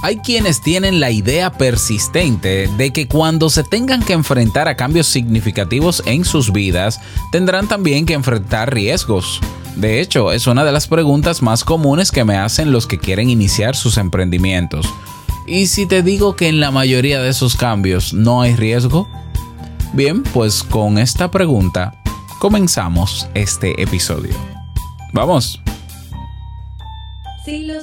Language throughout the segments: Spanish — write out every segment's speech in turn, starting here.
Hay quienes tienen la idea persistente de que cuando se tengan que enfrentar a cambios significativos en sus vidas, tendrán también que enfrentar riesgos. De hecho, es una de las preguntas más comunes que me hacen los que quieren iniciar sus emprendimientos. ¿Y si te digo que en la mayoría de esos cambios no hay riesgo? Bien, pues con esta pregunta comenzamos este episodio. ¡Vamos! Si lo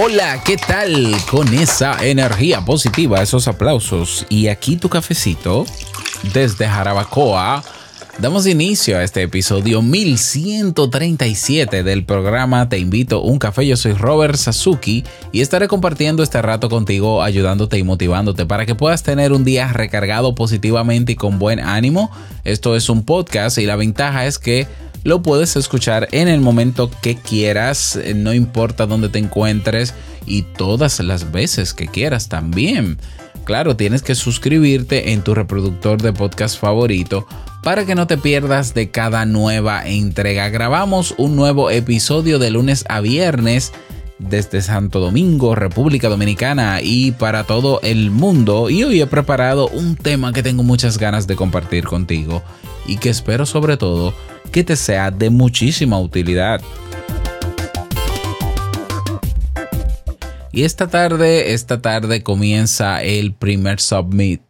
Hola, ¿qué tal? Con esa energía positiva, esos aplausos y aquí tu cafecito desde Jarabacoa. Damos inicio a este episodio 1137 del programa Te invito a un café. Yo soy Robert Sasuki y estaré compartiendo este rato contigo, ayudándote y motivándote para que puedas tener un día recargado positivamente y con buen ánimo. Esto es un podcast y la ventaja es que lo puedes escuchar en el momento que quieras, eh, no importa dónde te encuentres y todas las veces que quieras también. Claro, tienes que suscribirte en tu reproductor de podcast favorito para que no te pierdas de cada nueva entrega. Grabamos un nuevo episodio de lunes a viernes desde Santo Domingo, República Dominicana y para todo el mundo. Y hoy he preparado un tema que tengo muchas ganas de compartir contigo y que espero sobre todo que te sea de muchísima utilidad. Y esta tarde, esta tarde comienza el primer submit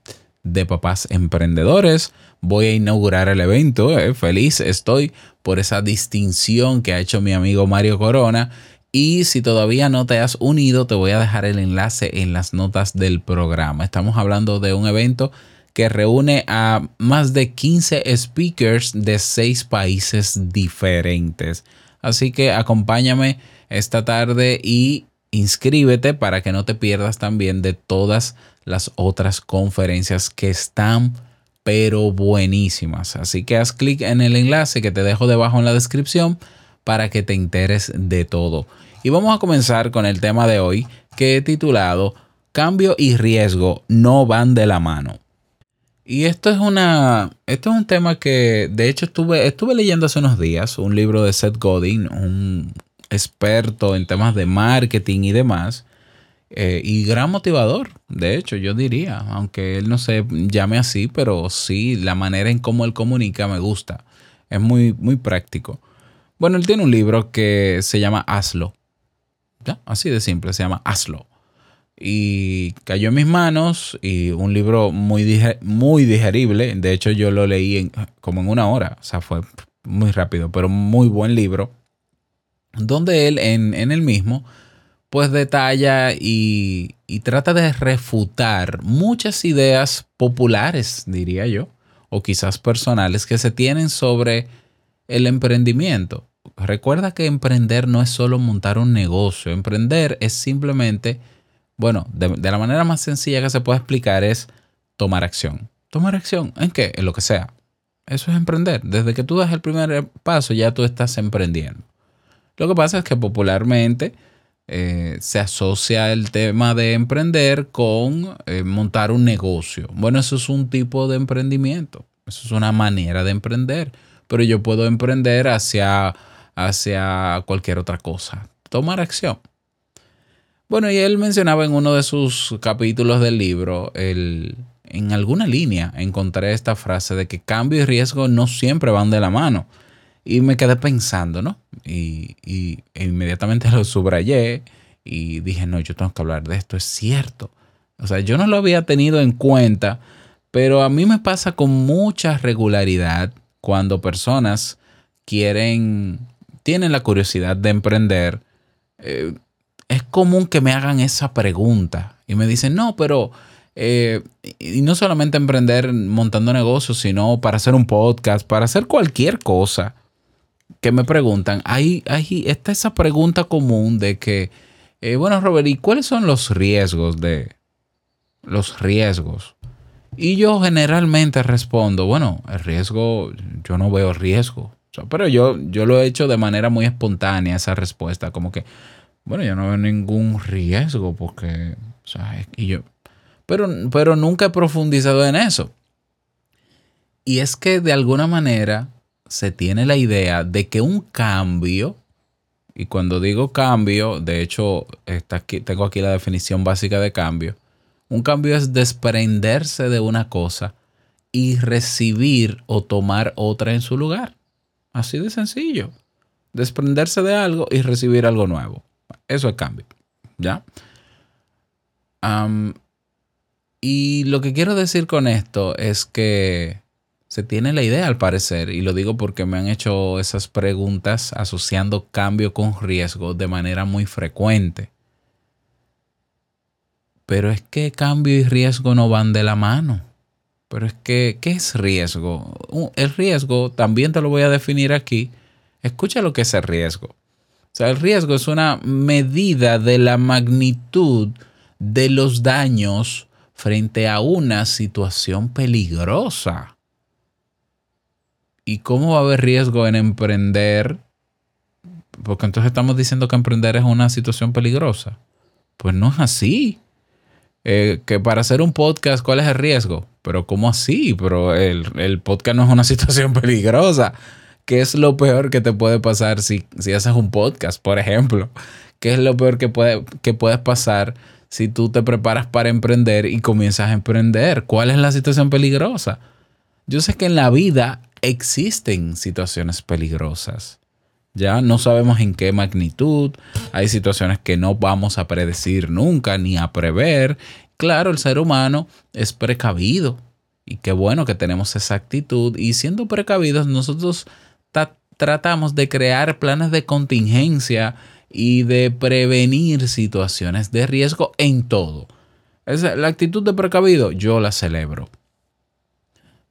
de papás emprendedores. Voy a inaugurar el evento. eh, Feliz estoy por esa distinción que ha hecho mi amigo Mario Corona. Y si todavía no te has unido, te voy a dejar el enlace en las notas del programa. Estamos hablando de un evento que reúne a más de 15 speakers de 6 países diferentes. Así que acompáñame esta tarde y inscríbete para que no te pierdas también de todas las otras conferencias que están pero buenísimas. Así que haz clic en el enlace que te dejo debajo en la descripción para que te enteres de todo. Y vamos a comenzar con el tema de hoy que he titulado Cambio y riesgo no van de la mano. Y esto es una. Esto es un tema que de hecho estuve, estuve leyendo hace unos días, un libro de Seth Godin, un experto en temas de marketing y demás. eh, y gran motivador, de hecho, yo diría, aunque él no se llame así, pero sí, la manera en cómo él comunica me gusta. Es muy, muy práctico. Bueno, él tiene un libro que se llama Hazlo. ¿Ya? Así de simple, se llama Hazlo y cayó en mis manos y un libro muy, muy digerible. De hecho, yo lo leí en- como en una hora, o sea, fue muy rápido, pero muy buen libro, donde él en, en el mismo, pues detalla y, y trata de refutar muchas ideas populares, diría yo, o quizás personales que se tienen sobre el emprendimiento. Recuerda que emprender no es solo montar un negocio, emprender es simplemente bueno, de, de la manera más sencilla que se puede explicar es tomar acción. ¿Tomar acción en qué? En lo que sea. Eso es emprender. Desde que tú das el primer paso ya tú estás emprendiendo. Lo que pasa es que popularmente eh, se asocia el tema de emprender con eh, montar un negocio. Bueno, eso es un tipo de emprendimiento. Eso es una manera de emprender. Pero yo puedo emprender hacia, hacia cualquier otra cosa. Tomar acción. Bueno, y él mencionaba en uno de sus capítulos del libro el, en alguna línea encontré esta frase de que cambio y riesgo no siempre van de la mano. Y me quedé pensando, ¿no? Y, y inmediatamente lo subrayé y dije, no, yo tengo que hablar de esto, es cierto. O sea, yo no lo había tenido en cuenta, pero a mí me pasa con mucha regularidad cuando personas quieren, tienen la curiosidad de emprender. eh, es común que me hagan esa pregunta y me dicen, no, pero... eh, y no solamente emprender montando negocios, sino para hacer un podcast, para hacer cualquier cosa que me preguntan, hay, hay, está esa pregunta común de que, eh, bueno, Robert, ¿y cuáles son los riesgos de los riesgos? Y yo generalmente respondo, bueno, el riesgo, yo no veo riesgo. Pero yo, yo lo he hecho de manera muy espontánea esa respuesta, como que, bueno, yo no veo ningún riesgo porque, o sea, y yo, pero, pero nunca he profundizado en eso. Y es que de alguna manera se tiene la idea de que un cambio, y cuando digo cambio, de hecho, está aquí, tengo aquí la definición básica de cambio, un cambio es desprenderse de una cosa y recibir o tomar otra en su lugar. Así de sencillo. Desprenderse de algo y recibir algo nuevo. Eso es cambio. ¿Ya? Y lo que quiero decir con esto es que se tiene la idea al parecer, y lo digo porque me han hecho esas preguntas asociando cambio con riesgo de manera muy frecuente. Pero es que cambio y riesgo no van de la mano. Pero es que, ¿qué es riesgo? El riesgo, también te lo voy a definir aquí. Escucha lo que es el riesgo. O sea, el riesgo es una medida de la magnitud de los daños frente a una situación peligrosa. ¿Y cómo va a haber riesgo en emprender? Porque entonces estamos diciendo que emprender es una situación peligrosa. Pues no es así. Eh, que para hacer un podcast, ¿cuál es el riesgo? Pero ¿cómo así? Pero el, el podcast no es una situación peligrosa. ¿Qué es lo peor que te puede pasar si, si haces un podcast, por ejemplo? ¿Qué es lo peor que puede, que puede pasar si tú te preparas para emprender y comienzas a emprender? ¿Cuál es la situación peligrosa? Yo sé que en la vida existen situaciones peligrosas. Ya no sabemos en qué magnitud. Hay situaciones que no vamos a predecir nunca ni a prever. Claro, el ser humano es precavido. Y qué bueno que tenemos esa actitud. Y siendo precavidos, nosotros ta- tratamos de crear planes de contingencia y de prevenir situaciones de riesgo en todo. Esa- la actitud de precavido, yo la celebro.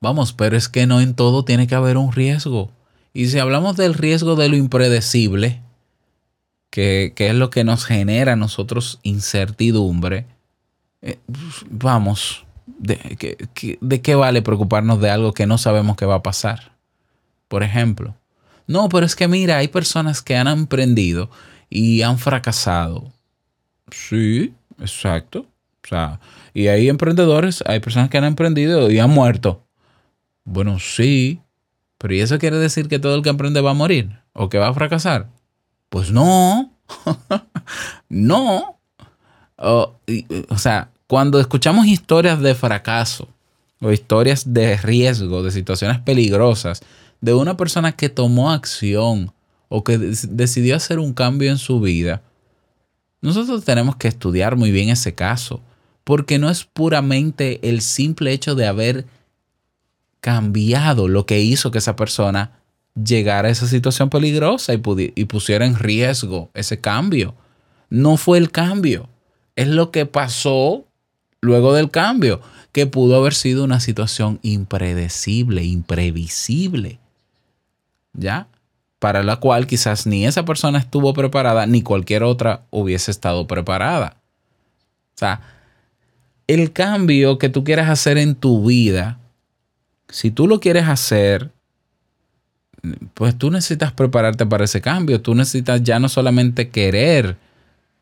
Vamos, pero es que no en todo tiene que haber un riesgo. Y si hablamos del riesgo de lo impredecible, que, que es lo que nos genera a nosotros incertidumbre, eh, vamos, de, que- ¿de qué vale preocuparnos de algo que no sabemos que va a pasar? Por ejemplo. No, pero es que mira, hay personas que han emprendido y han fracasado. Sí, exacto. O sea, y hay emprendedores, hay personas que han emprendido y han muerto. Bueno, sí, pero ¿y eso quiere decir que todo el que emprende va a morir o que va a fracasar? Pues no, no. O, y- o sea, cuando escuchamos historias de fracaso o historias de riesgo, de situaciones peligrosas, de una persona que tomó acción o que decidió hacer un cambio en su vida, nosotros tenemos que estudiar muy bien ese caso, porque no es puramente el simple hecho de haber cambiado lo que hizo que esa persona llegara a esa situación peligrosa y, y pusiera en riesgo ese cambio. No fue el cambio, es lo que pasó luego del cambio, que pudo haber sido una situación impredecible, imprevisible, ¿ya? Para la cual quizás ni esa persona estuvo preparada, ni cualquier otra hubiese estado preparada. O sea, el cambio que tú quieras hacer en tu vida, si tú lo quieres hacer, pues tú necesitas prepararte para ese cambio. Tú necesitas ya no solamente querer,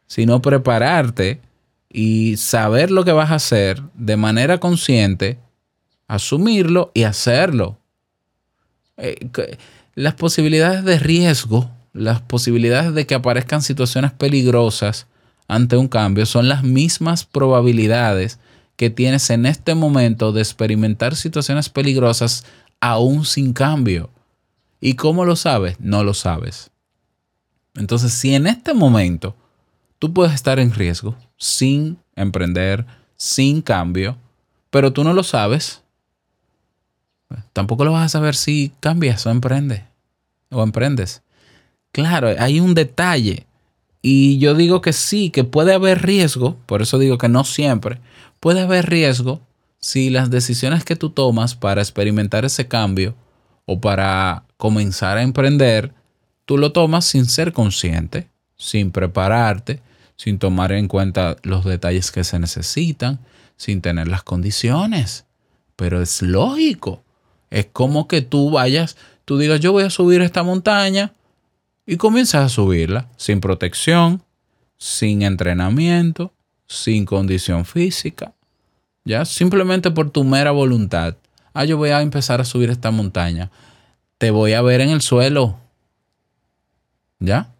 sino prepararte y saber lo que vas a hacer de manera consciente, asumirlo y hacerlo. Eh, las posibilidades de riesgo, las posibilidades de que aparezcan situaciones peligrosas ante un cambio son las mismas probabilidades que tienes en este momento de experimentar situaciones peligrosas aún sin cambio. ¿Y cómo lo sabes? No lo sabes. Entonces, si en este momento tú puedes estar en riesgo sin emprender, sin cambio, pero tú no lo sabes, tampoco lo vas a saber si cambias o emprendes. O emprendes. Claro, hay un detalle. Y yo digo que sí, que puede haber riesgo, por eso digo que no siempre, puede haber riesgo si las decisiones que tú tomas para experimentar ese cambio o para comenzar a emprender, tú lo tomas sin ser consciente, sin prepararte, sin tomar en cuenta los detalles que se necesitan, sin tener las condiciones. Pero es lógico. Es como que tú vayas, tú digas, yo voy a subir esta montaña y comienzas a subirla sin protección, sin entrenamiento, sin condición física. Ya, simplemente por tu mera voluntad. Ah, yo voy a empezar a subir esta montaña. Te voy a ver en el suelo. ¿Ya?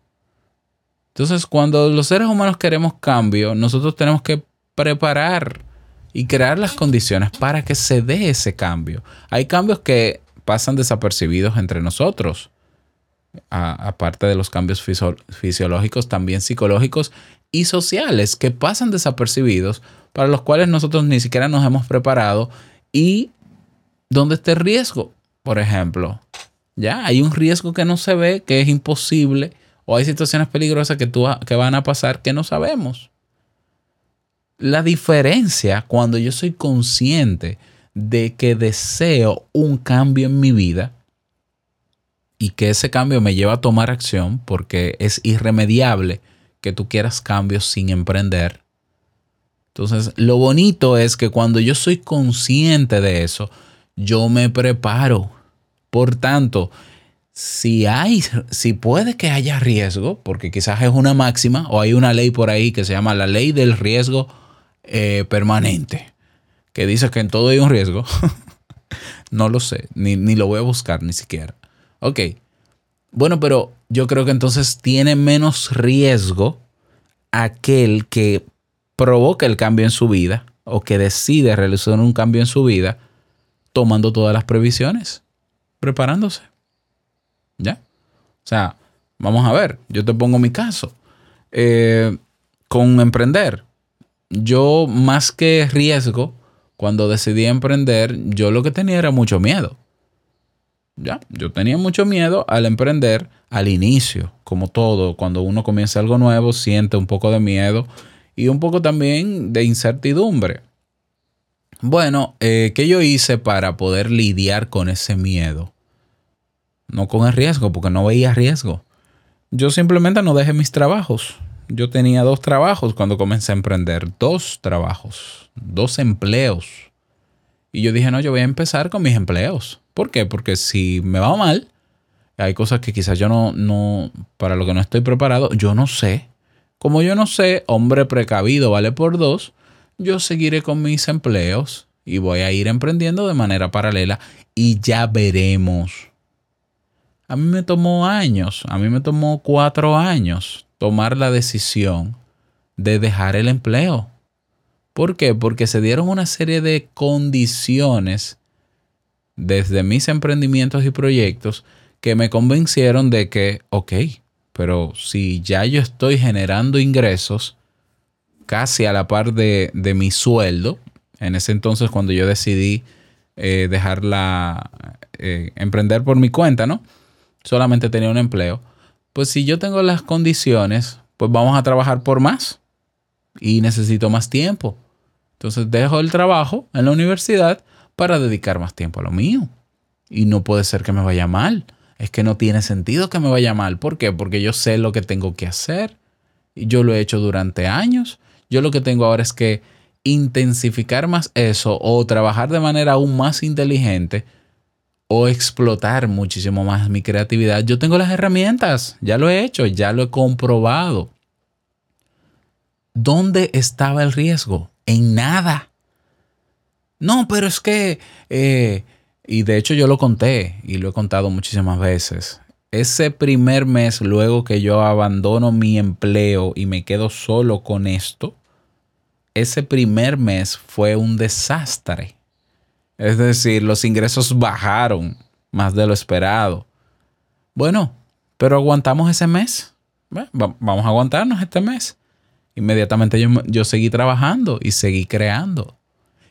Entonces, cuando los seres humanos queremos cambio, nosotros tenemos que preparar y crear las condiciones para que se dé ese cambio. Hay cambios que pasan desapercibidos entre nosotros, aparte de los cambios fisio- fisiológicos, también psicológicos y sociales que pasan desapercibidos, para los cuales nosotros ni siquiera nos hemos preparado y donde está el riesgo, por ejemplo. Ya, hay un riesgo que no se ve, que es imposible, o hay situaciones peligrosas que, tú, que van a pasar que no sabemos. La diferencia cuando yo soy consciente de que deseo un cambio en mi vida y que ese cambio me lleva a tomar acción porque es irremediable que tú quieras cambios sin emprender. Entonces, lo bonito es que cuando yo soy consciente de eso, yo me preparo. Por tanto, si hay, si puede que haya riesgo, porque quizás es una máxima o hay una ley por ahí que se llama la ley del riesgo eh, permanente, que dice que en todo hay un riesgo. no lo sé, ni, ni lo voy a buscar ni siquiera. Ok, bueno, pero yo creo que entonces tiene menos riesgo aquel que provoca el cambio en su vida o que decide realizar un cambio en su vida tomando todas las previsiones, preparándose. ¿Ya? O sea, vamos a ver, yo te pongo mi caso. Eh, con emprender, yo más que riesgo, cuando decidí emprender, yo lo que tenía era mucho miedo. Ya, yo tenía mucho miedo al emprender al inicio, como todo, cuando uno comienza algo nuevo, siente un poco de miedo y un poco también de incertidumbre. Bueno, eh, ¿qué yo hice para poder lidiar con ese miedo? No con el riesgo, porque no veía riesgo. Yo simplemente no dejé mis trabajos. Yo tenía dos trabajos cuando comencé a emprender. Dos trabajos, dos empleos. Y yo dije, no, yo voy a empezar con mis empleos. ¿Por qué? Porque si me va mal, hay cosas que quizás yo no, no, para lo que no estoy preparado, yo no sé. Como yo no sé, hombre precavido vale por dos, yo seguiré con mis empleos y voy a ir emprendiendo de manera paralela y ya veremos. A mí me tomó años, a mí me tomó cuatro años tomar la decisión de dejar el empleo. ¿Por qué? Porque se dieron una serie de condiciones desde mis emprendimientos y proyectos que me convencieron de que, ok, pero si ya yo estoy generando ingresos casi a la par de, mi sueldo, en ese entonces cuando yo decidí eh, dejarla, eh, emprender por mi cuenta, ¿no? Solamente tenía un empleo. Pues si yo tengo las condiciones, pues vamos a trabajar por más y necesito más tiempo. Entonces dejo el trabajo en la universidad para dedicar más tiempo a lo mío. Y no puede ser que me vaya mal. Es que no tiene sentido que me vaya mal. ¿Por qué? Porque yo sé lo que tengo que hacer. Y yo lo he hecho durante años. Yo lo que tengo ahora es que intensificar más eso o trabajar de manera aún más inteligente o explotar muchísimo más mi creatividad. Yo tengo las herramientas. Ya lo he hecho. Ya lo he comprobado. ¿Dónde estaba el riesgo? En nada. No, pero es que, eh, y de hecho yo lo conté y lo he contado muchísimas veces. Ese primer mes, luego que yo abandono mi empleo y me quedo solo con esto, ese primer mes fue un desastre. Es decir, los ingresos bajaron más de lo esperado. Bueno, pero aguantamos ese mes. Vamos a aguantarnos este mes. Inmediatamente yo, yo seguí trabajando y seguí creando.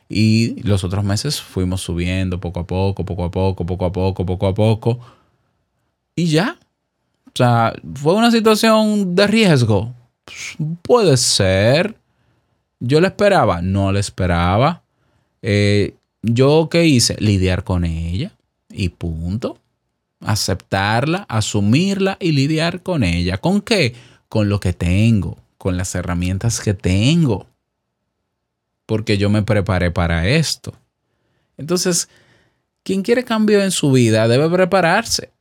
Y los otros meses fuimos subiendo poco a poco, poco a poco, poco a poco, poco a poco. Y ya. O sea, fue una situación de riesgo. Puede ser. Yo le esperaba, no le esperaba. Eh, yo qué hice? Lidiar con ella y punto. Aceptarla, asumirla y lidiar con ella. ¿Con qué? Con lo que tengo, con las herramientas que tengo. Porque yo me preparé para esto. Entonces, quien quiere cambio en su vida debe prepararse.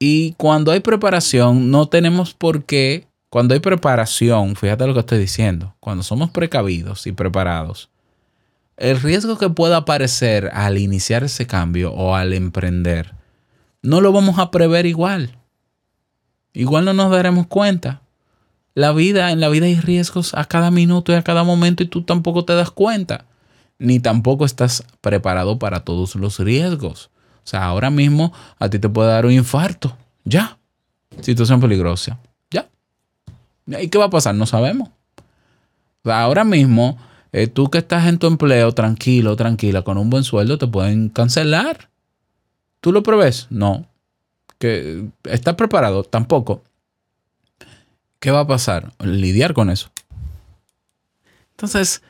Y cuando hay preparación, no tenemos por qué, cuando hay preparación, fíjate lo que estoy diciendo, cuando somos precavidos y preparados, el riesgo que pueda aparecer al iniciar ese cambio o al emprender, no lo vamos a prever igual. Igual no nos daremos cuenta. La vida, en la vida hay riesgos a cada minuto y a cada momento y tú tampoco te das cuenta. Ni tampoco estás preparado para todos los riesgos. O sea, ahora mismo a ti te puede dar un infarto. Ya. Situación peligrosa. Ya. ¿Y qué va a pasar? No sabemos. O sea, ahora mismo, eh, tú que estás en tu empleo tranquilo, tranquila, con un buen sueldo, te pueden cancelar. ¿Tú lo prevés? No. ¿Que ¿Estás preparado? Tampoco. ¿Qué va a pasar? Lidiar con eso. Entonces,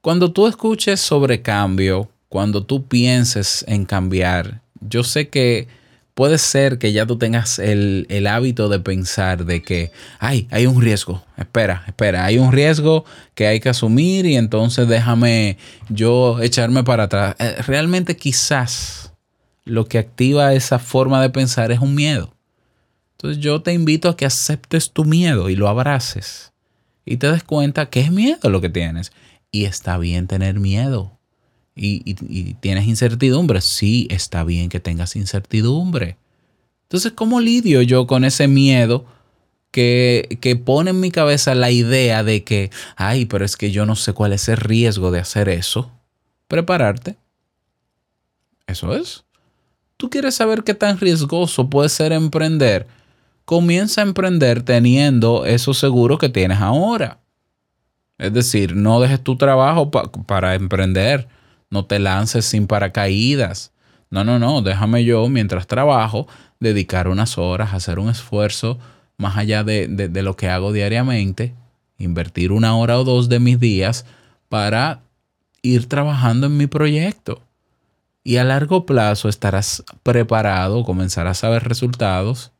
cuando tú escuches sobre cambio, cuando tú pienses en cambiar, yo sé que puede ser que ya tú tengas el, el hábito de pensar de que, ay, hay un riesgo, espera, espera, hay un riesgo que hay que asumir y entonces déjame yo echarme para atrás. Eh, Realmente quizás lo que activa esa forma de pensar es un miedo. Entonces yo te invito a que aceptes tu miedo y lo abraces y te des cuenta que es miedo lo que tienes. Y está bien tener miedo. Y, tienes incertidumbre. Sí, está bien que tengas incertidumbre. Entonces, ¿cómo lidio yo con ese miedo que, que pone en mi cabeza la idea de que, ay, pero es que yo no sé cuál es el riesgo de hacer eso? Prepararte. Eso es. ¿Tú quieres saber qué tan riesgoso puede ser emprender? Comienza a emprender teniendo eso seguro que tienes ahora. Es decir, no dejes tu trabajo pa- para emprender. No te lances sin paracaídas. No, no, no. Déjame yo, mientras trabajo, dedicar unas horas, hacer un esfuerzo más allá de, de- de lo que hago diariamente. Invertir una hora o dos de mis días para ir trabajando en mi proyecto. Y a largo plazo estarás preparado, comenzarás a ver resultados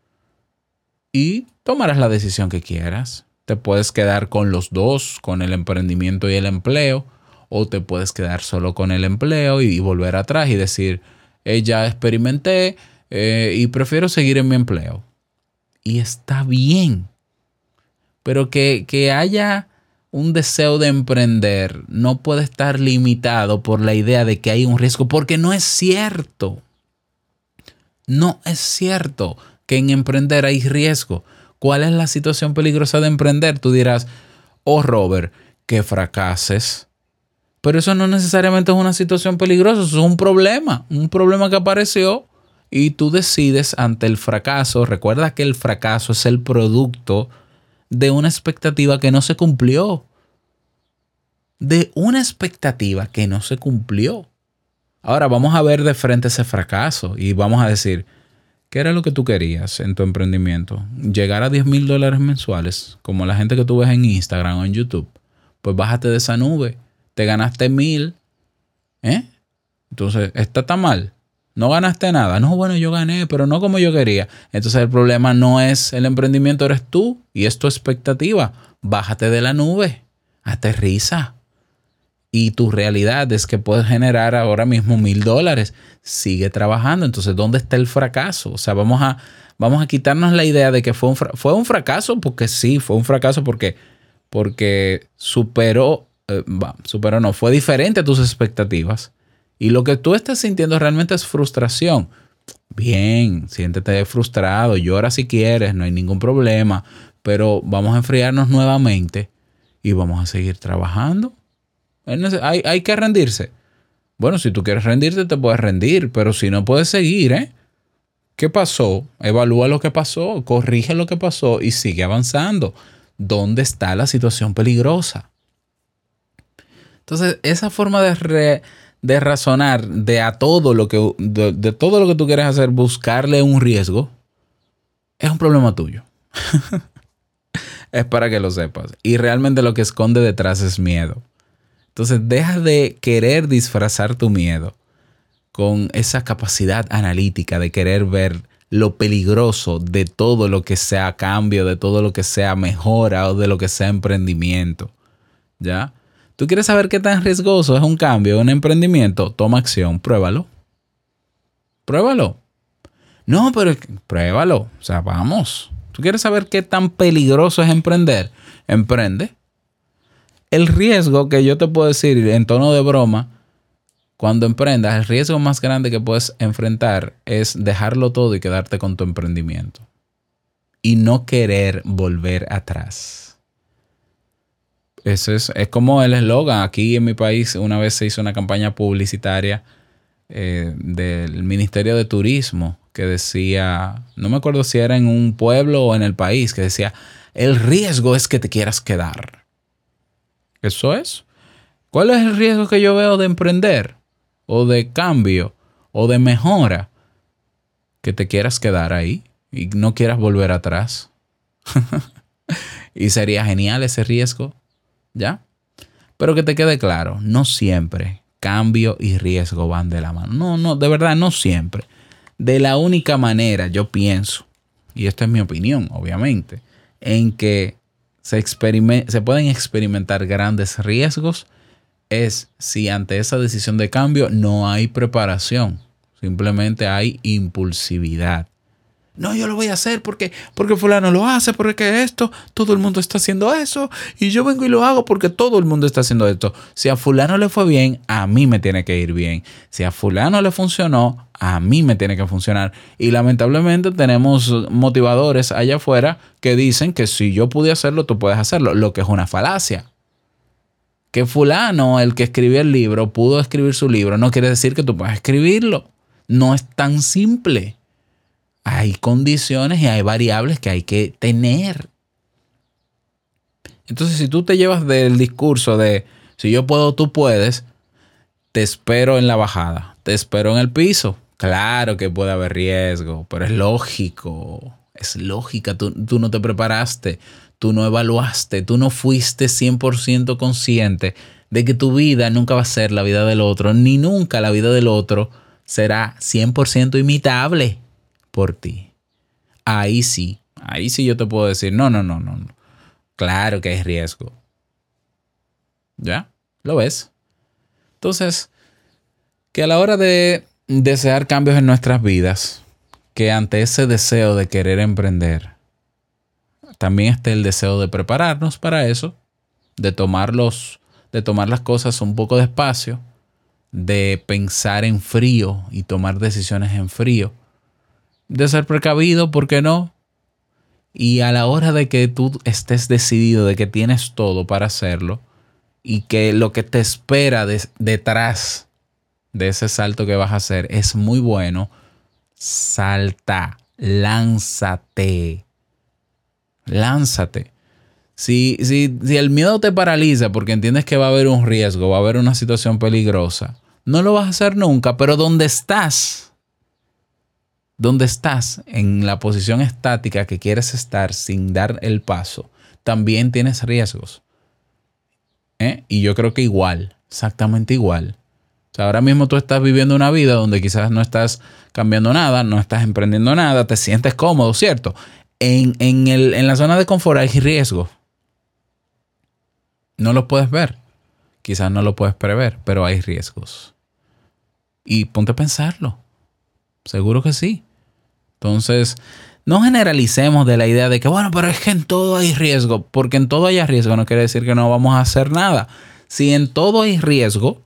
y tomarás la decisión que quieras. Te puedes quedar con los dos, con el emprendimiento y el empleo, o te puedes quedar solo con el empleo y, volver atrás y decir, "Eh, ya experimenté eh, y prefiero seguir en mi empleo. Y está bien. Pero que, que haya un deseo de emprender no puede estar limitado por la idea de que hay un riesgo, porque no es cierto. No es cierto que en emprender hay riesgo. ¿Cuál es la situación peligrosa de emprender? Tú dirás, oh Robert, que fracases. Pero eso no necesariamente es una situación peligrosa, eso es un problema, un problema que apareció y tú decides ante el fracaso. Recuerda que el fracaso es el producto de una expectativa que no se cumplió. De una expectativa que no se cumplió. Ahora vamos a ver de frente ese fracaso y vamos a decir, ¿qué era lo que tú querías en tu emprendimiento? Llegar a 10 mil dólares mensuales, como la gente que tú ves en Instagram o en YouTube. Pues bájate de esa nube. Te ganaste mil. ¿Eh? Entonces, ¿está tan mal? No ganaste nada. No, bueno, yo gané, pero no como yo quería. Entonces el problema no es el emprendimiento, eres tú y es tu expectativa. Bájate de la nube. Aterriza. Y tu realidad es que puedes generar ahora mismo mil dólares. Sigue trabajando. Entonces, ¿dónde está el fracaso? O sea, vamos a, vamos a quitarnos la idea de que fue un, fue un fracaso, porque sí, fue un fracaso porque, porque superó, eh, superó no, fue diferente a tus expectativas. Y lo que tú estás sintiendo realmente es frustración. Bien, siéntete frustrado, llora si quieres, no hay ningún problema, pero vamos a enfriarnos nuevamente y vamos a seguir trabajando Hay, hay que rendirse. Bueno, si tú quieres rendirte, te puedes rendir, pero si no puedes seguir, ¿eh? ¿Qué pasó? Evalúa lo que pasó, corrige lo que pasó y sigue avanzando. ¿Dónde está la situación peligrosa? Entonces, esa forma de, re- de razonar de a todo lo que de, de todo lo que tú quieres hacer, buscarle un riesgo, es un problema tuyo. es para que lo sepas. Y realmente lo que esconde detrás es miedo. Entonces, deja de querer disfrazar tu miedo con esa capacidad analítica de querer ver lo peligroso de todo lo que sea cambio, de todo lo que sea mejora o de lo que sea emprendimiento. ¿Ya? ¿Tú quieres saber qué tan riesgoso es un cambio, un emprendimiento? Toma acción, pruébalo. Pruébalo. No, pero pruébalo. O sea, vamos. ¿Tú quieres saber qué tan peligroso es emprender? Emprende. El riesgo que yo te puedo decir en tono de broma, cuando emprendas, el riesgo más grande que puedes enfrentar es dejarlo todo y quedarte con tu emprendimiento. Y no querer volver atrás. Eso es, es como el eslogan. Aquí en mi país una vez se hizo una campaña publicitaria eh, del Ministerio de Turismo que decía, no me acuerdo si era en un pueblo o en el país, que decía, el riesgo es que te quieras quedar. Eso es. ¿Cuál es el riesgo que yo veo de emprender? O de cambio, o de mejora. Que te quieras quedar ahí y no quieras volver atrás. y sería genial ese riesgo, ¿ya? Pero que te quede claro, no siempre cambio y riesgo van de la mano. No, no, de verdad, no siempre. De la única manera, yo pienso, y esta es mi opinión, obviamente, en que se, pueden experimentar grandes riesgos es si ante esa decisión de cambio no hay preparación, simplemente hay impulsividad. No, yo lo voy a hacer porque, porque fulano lo hace, porque esto, todo el mundo está haciendo eso, y yo vengo y lo hago porque todo el mundo está haciendo esto. Si a fulano le fue bien, a mí me tiene que ir bien. Si a fulano le funcionó, a mí me tiene que funcionar. Y lamentablemente tenemos motivadores allá afuera que dicen que si yo pude hacerlo, tú puedes hacerlo, lo que es una falacia. Que fulano, el que escribió el libro, pudo escribir su libro, no quiere decir que tú puedas escribirlo. No es tan simple hay condiciones y hay variables que hay que tener. Entonces, si tú te llevas del discurso de si yo puedo, tú puedes, te espero en la bajada, te espero en el piso. Claro que puede haber riesgo, pero es lógico, es lógica. Tú, tú no te preparaste, tú no evaluaste, tú no fuiste 100% consciente de que tu vida nunca va a ser la vida del otro, ni nunca la vida del otro será 100% imitable por ti. Ahí sí, ahí sí yo te puedo decir, no, no, no, no. no. Claro que hay riesgo. ¿Ya? ¿Lo ves? Entonces, que a la hora de desear cambios en nuestras vidas, que ante ese deseo de querer emprender, también esté el deseo de prepararnos para eso, de tomarlos, de tomar las cosas un poco despacio, de pensar en frío y tomar decisiones en frío de ser precavido, ¿por qué no? Y a la hora de que tú estés decidido, de que tienes todo para hacerlo, y que lo que te espera de- detrás de ese salto que vas a hacer es muy bueno, salta, lánzate, lánzate. Si, si, si el miedo te paraliza porque entiendes que va a haber un riesgo, va a haber una situación peligrosa, no lo vas a hacer nunca, pero donde estás, donde estás en la posición estática que quieres estar sin dar el paso, también tienes riesgos. ¿Eh? Y yo creo que igual, exactamente igual. Sea, ahora mismo tú estás viviendo una vida donde quizás no estás cambiando nada, no estás emprendiendo nada, te sientes cómodo, ¿cierto? En, en, el, en la zona de confort hay riesgos. No los puedes ver. Quizás no lo puedes prever, pero hay riesgos. Y ponte a pensarlo. Seguro que sí. Entonces, no generalicemos de la idea de que, bueno, pero es que en todo hay riesgo. Porque en todo haya riesgo no quiere decir que no vamos a hacer nada. Si en todo hay riesgo,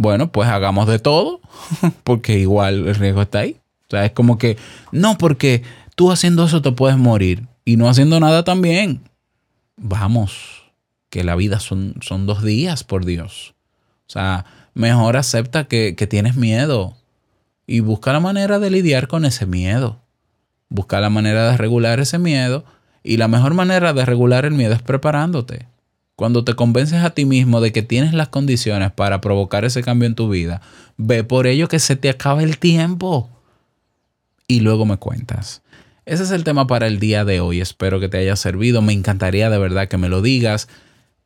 bueno, pues hagamos de todo. Porque igual el riesgo está ahí. O sea, es como que, no, porque tú haciendo eso te puedes morir. Y no haciendo nada también. Vamos. que la vida son, son dos días, por Dios. O sea, mejor acepta que, que tienes miedo y busca la manera de lidiar con ese miedo. Busca la manera de regular ese miedo y la mejor manera de regular el miedo es preparándote. Cuando te convences a ti mismo de que tienes las condiciones para provocar ese cambio en tu vida, ve por ello que se te acaba el tiempo. Y luego me cuentas. Ese es el tema para el día de hoy. Espero que te haya servido. Me encantaría de verdad que me lo digas.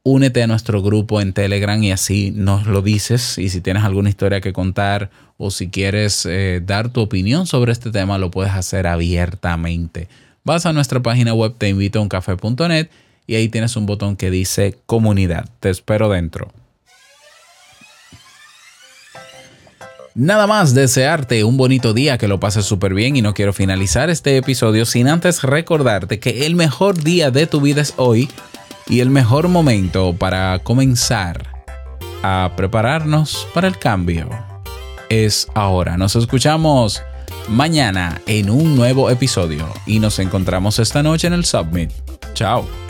Únete a nuestro grupo en Telegram y así nos lo dices. Y si tienes alguna historia que contar o si quieres eh, dar tu opinión sobre este tema, lo puedes hacer abiertamente. Vas a nuestra página web teinvitouncafe.net y ahí tienes un botón que dice comunidad. Te espero dentro. Nada más desearte un bonito día, que lo pases súper bien y no quiero finalizar este episodio sin antes recordarte que el mejor día de tu vida es hoy y el mejor momento para comenzar a prepararnos para el cambio es ahora. Nos escuchamos mañana en un nuevo episodio y nos encontramos esta noche en el Submit. Chao.